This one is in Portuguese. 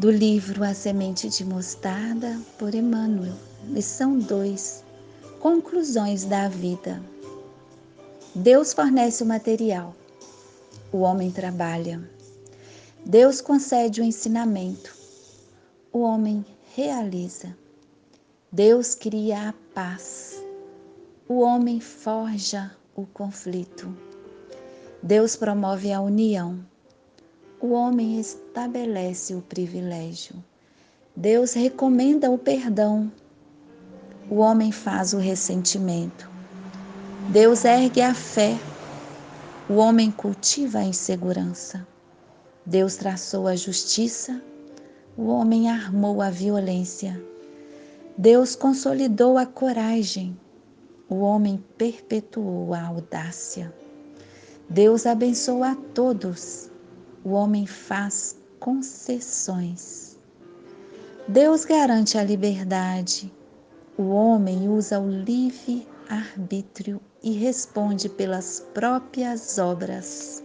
do livro A Semente de Mostarda, por Emmanuel, lição 2: Conclusões da vida. Deus fornece o material, o homem trabalha. Deus concede o ensinamento, o homem realiza. Deus cria a paz, o homem forja o conflito. Deus promove a união, o homem estabelece o privilégio. Deus recomenda o perdão, o homem faz o ressentimento. Deus ergue a fé, o homem cultiva a insegurança. Deus traçou a justiça, o homem armou a violência. Deus consolidou a coragem, o homem perpetuou a audácia. Deus abençoa a todos, o homem faz concessões. Deus garante a liberdade, o homem usa o livre arbítrio e responde pelas próprias obras.